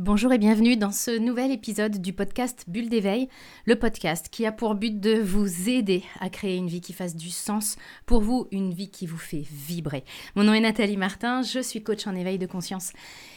Bonjour et bienvenue dans ce nouvel épisode du podcast Bulle d'éveil, le podcast qui a pour but de vous aider à créer une vie qui fasse du sens pour vous, une vie qui vous fait vibrer. Mon nom est Nathalie Martin, je suis coach en éveil de conscience.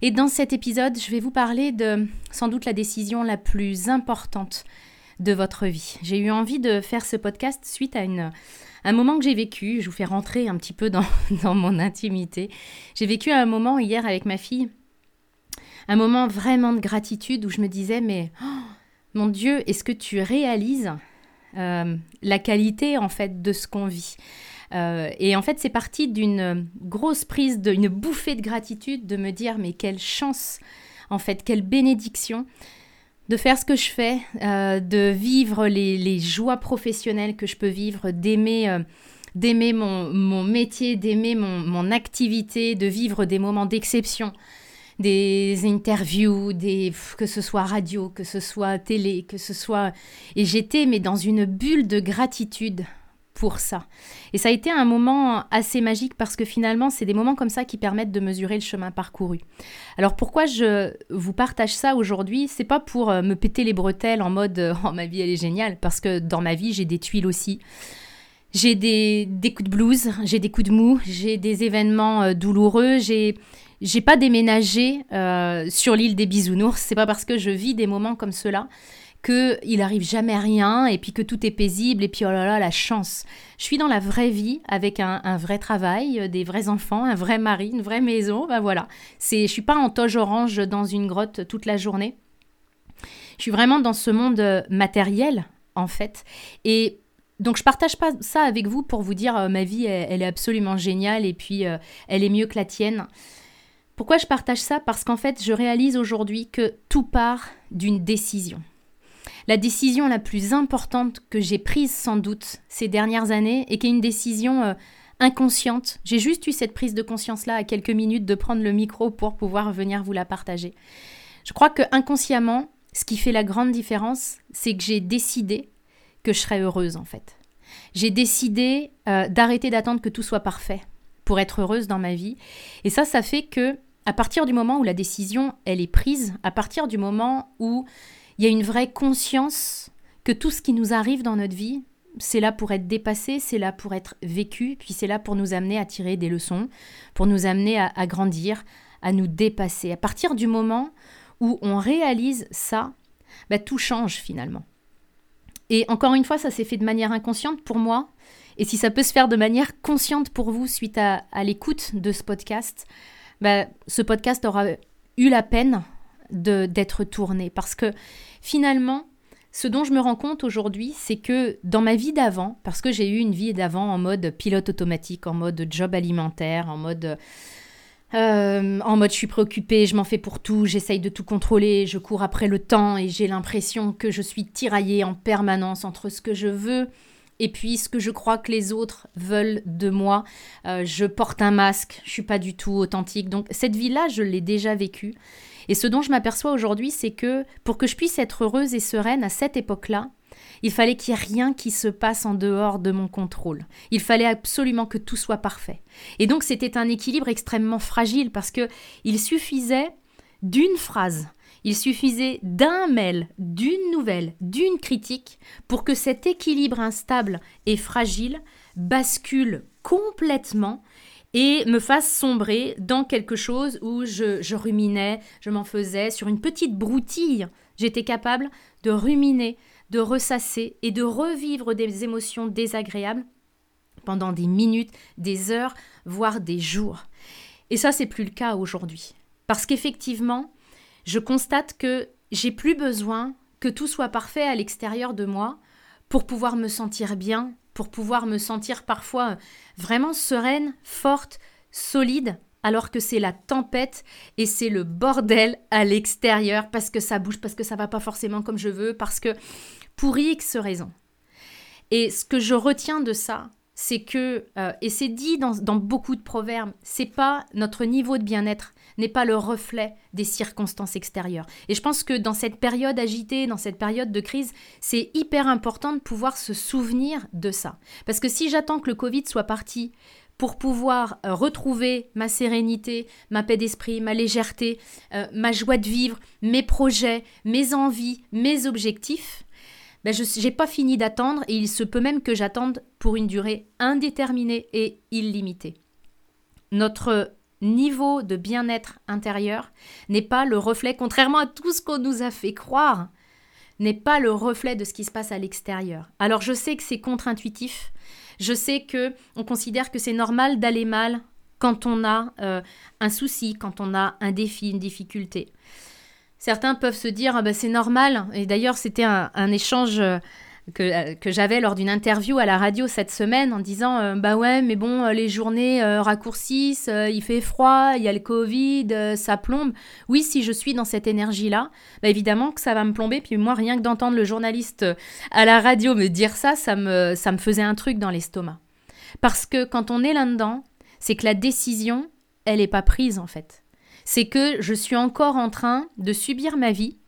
Et dans cet épisode, je vais vous parler de sans doute la décision la plus importante de votre vie. J'ai eu envie de faire ce podcast suite à un moment que j'ai vécu. Je vous fais rentrer un petit peu dans mon intimité. J'ai vécu un moment hier avec ma fille un moment vraiment de gratitude où je me disais, mais oh, mon Dieu, est-ce que tu réalises euh, la qualité en fait de ce qu'on vit? Euh, et en fait, c'est parti d'une grosse prise, d'une bouffée de gratitude de me dire, mais quelle chance, en fait, quelle bénédiction de faire ce que je fais, euh, de vivre les, joies professionnelles que je peux vivre, d'aimer mon, métier, d'aimer mon, activité, de vivre des moments d'exception, des interviews, des que ce soit radio, que ce soit télé, que ce soit et j'étais mais dans une bulle de gratitude pour ça. Et ça a été un moment assez magique parce que finalement, c'est des moments comme ça qui permettent de mesurer le chemin parcouru. Alors pourquoi je vous partage ça aujourd'hui? C'est pas pour euh, me péter les bretelles en mode oh ma vie elle est géniale parce que dans ma vie, j'ai des tuiles aussi. J'ai des, des coups de blues, j'ai des coups de mou, j'ai des événements euh, douloureux, j'ai j'ai pas déménagé euh, sur l'île des bisounours. C'est pas parce que je vis des moments comme cela que il arrive jamais rien et puis que tout est paisible et puis oh là là la chance. Je suis dans la vraie vie avec un, vrai travail, euh, des vrais enfants, un vrai mari, une vraie maison. Ben voilà. Je suis pas en toge orange dans une grotte toute la journée. Je suis vraiment dans ce monde euh, matériel en fait et donc je partage pas ça avec vous pour vous dire ma vie elle, est absolument géniale et puis elle est mieux que la tienne. Pourquoi je partage ça? Parce qu'en fait, je réalise aujourd'hui que tout part d'une décision. La décision la plus importante que j'ai prise sans doute ces dernières années et qui est une décision euh, inconsciente. J'ai juste eu cette prise de conscience-là à quelques minutes de prendre le micro pour pouvoir venir vous la partager. Je crois que inconsciemment, ce qui fait la grande différence, c'est que j'ai décidé que je serais heureuse en fait. J'ai décidé euh, d'arrêter d'attendre que tout soit parfait pour être heureuse dans ma vie. Et ça, ça fait que à partir du moment où la décision, elle est prise, à partir du moment où il y a une vraie conscience que tout ce qui nous arrive dans notre vie, c'est là pour être dépassé, c'est là pour être vécu, puis c'est là pour nous amener à tirer des leçons, pour nous amener à, grandir, à nous dépasser. À partir du moment où on réalise ça, bah, tout change finalement. Et encore une fois, ça s'est fait de manière inconsciente pour moi. Et si ça peut se faire de manière consciente pour vous suite à l'écoute de ce podcast, bah, ce podcast aura eu la peine d'être tourné. Parce que finalement, ce dont je me rends compte aujourd'hui, c'est que dans ma vie d'avant, parce que j'ai eu une vie d'avant en mode pilote automatique, en mode job alimentaire, en mode... Euh, en mode je suis préoccupée, je m'en fais pour tout, j'essaye de tout contrôler, je cours après le temps et j'ai l'impression que je suis tiraillée en permanence entre ce que je veux et puis ce que je crois que les autres veulent de moi. Euh, je porte un masque, je suis pas du tout authentique. Donc cette vie-là, je l'ai déjà vécue. Et ce dont je m'aperçois aujourd'hui, c'est que pour que je puisse être heureuse et sereine à cette époque-là, il fallait qu'il n'y ait rien qui se passe en dehors de mon contrôle. Il fallait absolument que tout soit parfait. Et donc c'était un équilibre extrêmement fragile parce que il suffisait d'une phrase, il suffisait d'un mail, d'une nouvelle, d'une critique pour que cet équilibre instable et fragile bascule complètement et me fasse sombrer dans quelque chose où je, ruminais, je m'en faisais sur une petite broutille. J'étais capable de ruminer, de ressasser et de revivre des émotions désagréables pendant des minutes, des heures, voire des jours. Et ça, c'est plus le cas aujourd'hui. Parce qu'effectivement, je constate que j'ai plus besoin que tout soit parfait à l'extérieur de moi pour pouvoir me sentir bien, pour pouvoir me sentir parfois vraiment sereine, forte, solide, alors que c'est la tempête et c'est le bordel à l'extérieur parce que ça bouge, parce que ça va pas forcément comme je veux, parce que pour X raisons. Et ce que je retiens de ça, c'est que, euh, et c'est dit dans, beaucoup de proverbes, c'est pas notre niveau de bien-être n'est pas le reflet des circonstances extérieures. Et je pense que dans cette période agitée, dans cette période de crise, c'est hyper important de pouvoir se souvenir de ça. Parce que si j'attends que le Covid soit parti pour pouvoir euh, retrouver ma sérénité, ma paix d'esprit, ma légèreté, euh, ma joie de vivre, mes projets, mes envies, mes objectifs, ben je n'ai pas fini d'attendre et il se peut même que j'attende pour une durée indéterminée et illimitée. Notre niveau de bien-être intérieur n'est pas le reflet, contrairement à tout ce qu'on nous a fait croire, n'est pas le reflet de ce qui se passe à l'extérieur. Alors je sais que c'est contre-intuitif, je sais que on considère que c'est normal d'aller mal quand on a euh, un souci, quand on a un défi, une difficulté. Certains peuvent se dire ah ben, c'est normal. Et d'ailleurs c'était un, échange euh, que, que j'avais lors d'une interview à la radio cette semaine en disant euh, bah ouais mais bon les journées raccourcissent, il fait froid, il y a le Covid, ça plombe. Oui si je suis dans cette énergie là, bah, évidemment que ça va me plomber. Puis moi rien que d'entendre le journaliste à la radio me dire ça, ça me, ça me faisait un truc dans l'estomac. Parce que quand on est là-dedans, c'est que la décision, elle n'est pas prise en fait. C'est que je suis encore en train de subir ma vie.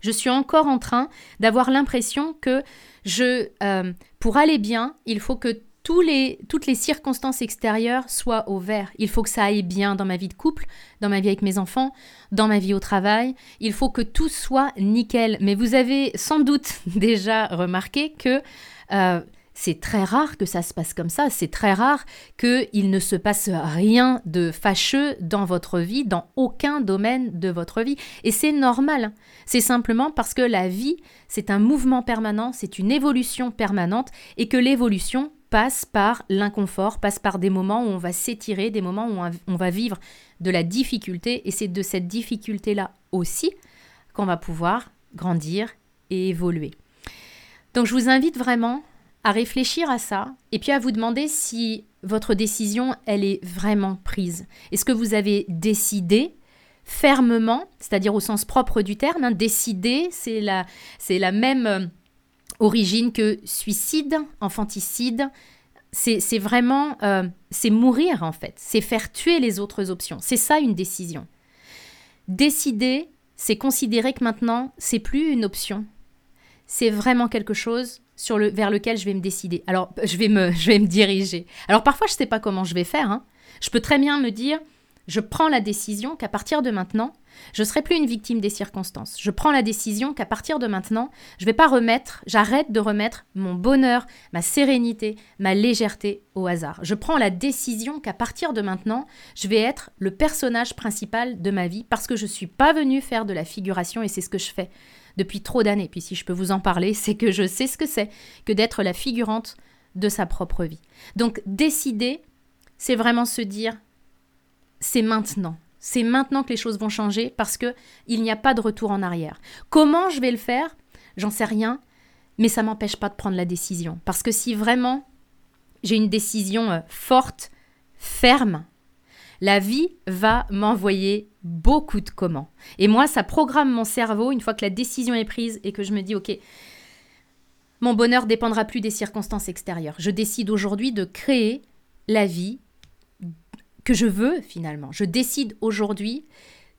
Je suis encore en train d'avoir l'impression que je, euh, pour aller bien, il faut que tous les, toutes les circonstances extérieures soient au vert. Il faut que ça aille bien dans ma vie de couple, dans ma vie avec mes enfants, dans ma vie au travail. Il faut que tout soit nickel. Mais vous avez sans doute déjà remarqué que euh, c'est très rare que ça se passe comme ça, c'est très rare qu'il ne se passe rien de fâcheux dans votre vie, dans aucun domaine de votre vie. Et c'est normal. C'est simplement parce que la vie, c'est un mouvement permanent, c'est une évolution permanente, et que l'évolution passe par l'inconfort, passe par des moments où on va s'étirer, des moments où on va vivre de la difficulté, et c'est de cette difficulté-là aussi qu'on va pouvoir grandir et évoluer. Donc je vous invite vraiment à réfléchir à ça et puis à vous demander si votre décision, elle est vraiment prise. Est-ce que vous avez décidé fermement, c'est-à-dire au sens propre du terme, hein, décider, c'est la, c'est la même euh, origine que suicide, infanticide, c'est vraiment, euh, c'est mourir en fait, c'est faire tuer les autres options. C'est ça une décision. Décider, c'est considérer que maintenant, c'est plus une option. C'est vraiment quelque chose sur le, vers lequel je vais me décider. Alors, je vais me, je vais me diriger. Alors, parfois, je ne sais pas comment je vais faire. Hein. Je peux très bien me dire, je prends la décision qu'à partir de maintenant, je ne serai plus une victime des circonstances. Je prends la décision qu'à partir de maintenant, je vais pas remettre, j'arrête de remettre mon bonheur, ma sérénité, ma légèreté au hasard. Je prends la décision qu'à partir de maintenant, je vais être le personnage principal de ma vie parce que je ne suis pas venu faire de la figuration et c'est ce que je fais depuis trop d'années. Puis si je peux vous en parler, c'est que je sais ce que c'est que d'être la figurante de sa propre vie. Donc décider, c'est vraiment se dire, c'est maintenant. C'est maintenant que les choses vont changer parce que il n'y a pas de retour en arrière. Comment je vais le faire? J'en sais rien, mais ça m'empêche pas de prendre la décision. Parce que si vraiment j'ai une décision euh, forte, ferme, la vie va m'envoyer beaucoup de comment. Et moi, ça programme mon cerveau une fois que la décision est prise et que je me dis, OK, mon bonheur dépendra plus des circonstances extérieures. Je décide aujourd'hui de créer la vie que je veux finalement. Je décide aujourd'hui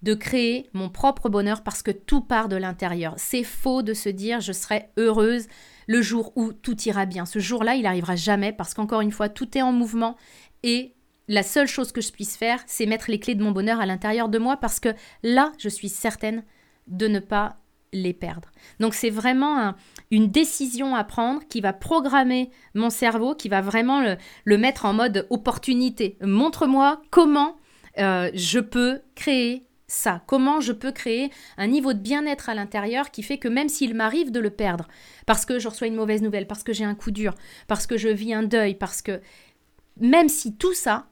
de créer mon propre bonheur parce que tout part de l'intérieur. C'est faux de se dire je serai heureuse le jour où tout ira bien. Ce jour-là, il n'arrivera jamais parce qu'encore une fois, tout est en mouvement et la seule chose que je puisse faire, c'est mettre les clés de mon bonheur à l'intérieur de moi parce que là, je suis certaine de ne pas les perdre. Donc c'est vraiment une décision à prendre qui va programmer mon cerveau, qui va vraiment le, mettre en mode opportunité. Montre-moi comment euh, je peux créer ça, comment je peux créer un niveau de bien-être à l'intérieur qui fait que même s'il m'arrive de le perdre, parce que je reçois une mauvaise nouvelle, parce que j'ai un coup dur, parce que je vis un deuil, parce que même si tout ça,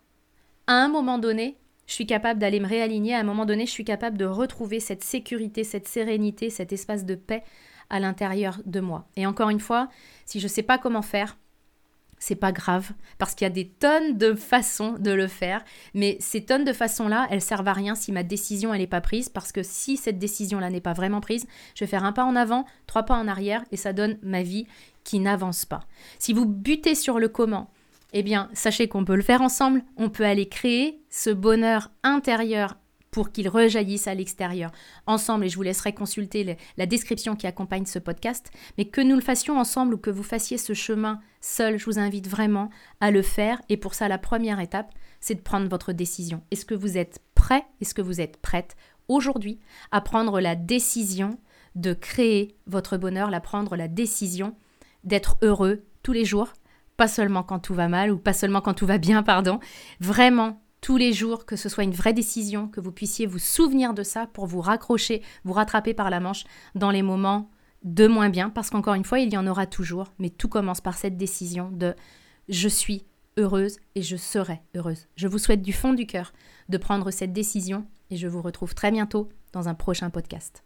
à un moment donné, je suis capable d'aller me réaligner, à un moment donné, je suis capable de retrouver cette sécurité, cette sérénité, cet espace de paix à l'intérieur de moi. Et encore une fois, si je ne sais pas comment faire, c'est pas grave parce qu'il y a des tonnes de façons de le faire, mais ces tonnes de façons-là, elles servent à rien si ma décision elle n'est pas prise parce que si cette décision-là n'est pas vraiment prise, je vais faire un pas en avant, trois pas en arrière et ça donne ma vie qui n'avance pas. Si vous butez sur le comment, eh bien, sachez qu'on peut le faire ensemble. On peut aller créer ce bonheur intérieur pour qu'ils rejaillissent à l'extérieur ensemble, et je vous laisserai consulter la description qui accompagne ce podcast, mais que nous le fassions ensemble ou que vous fassiez ce chemin seul, je vous invite vraiment à le faire, et pour ça, la première étape, c'est de prendre votre décision. Est-ce que vous êtes prêt, est-ce que vous êtes prête aujourd'hui à prendre la décision de créer votre bonheur, à prendre la décision d'être heureux tous les jours, pas seulement quand tout va mal ou pas seulement quand tout va bien, pardon, vraiment tous les jours, que ce soit une vraie décision, que vous puissiez vous souvenir de ça pour vous raccrocher, vous rattraper par la manche dans les moments de moins bien, parce qu'encore une fois, il y en aura toujours, mais tout commence par cette décision de je suis heureuse et je serai heureuse. Je vous souhaite du fond du cœur de prendre cette décision et je vous retrouve très bientôt dans un prochain podcast.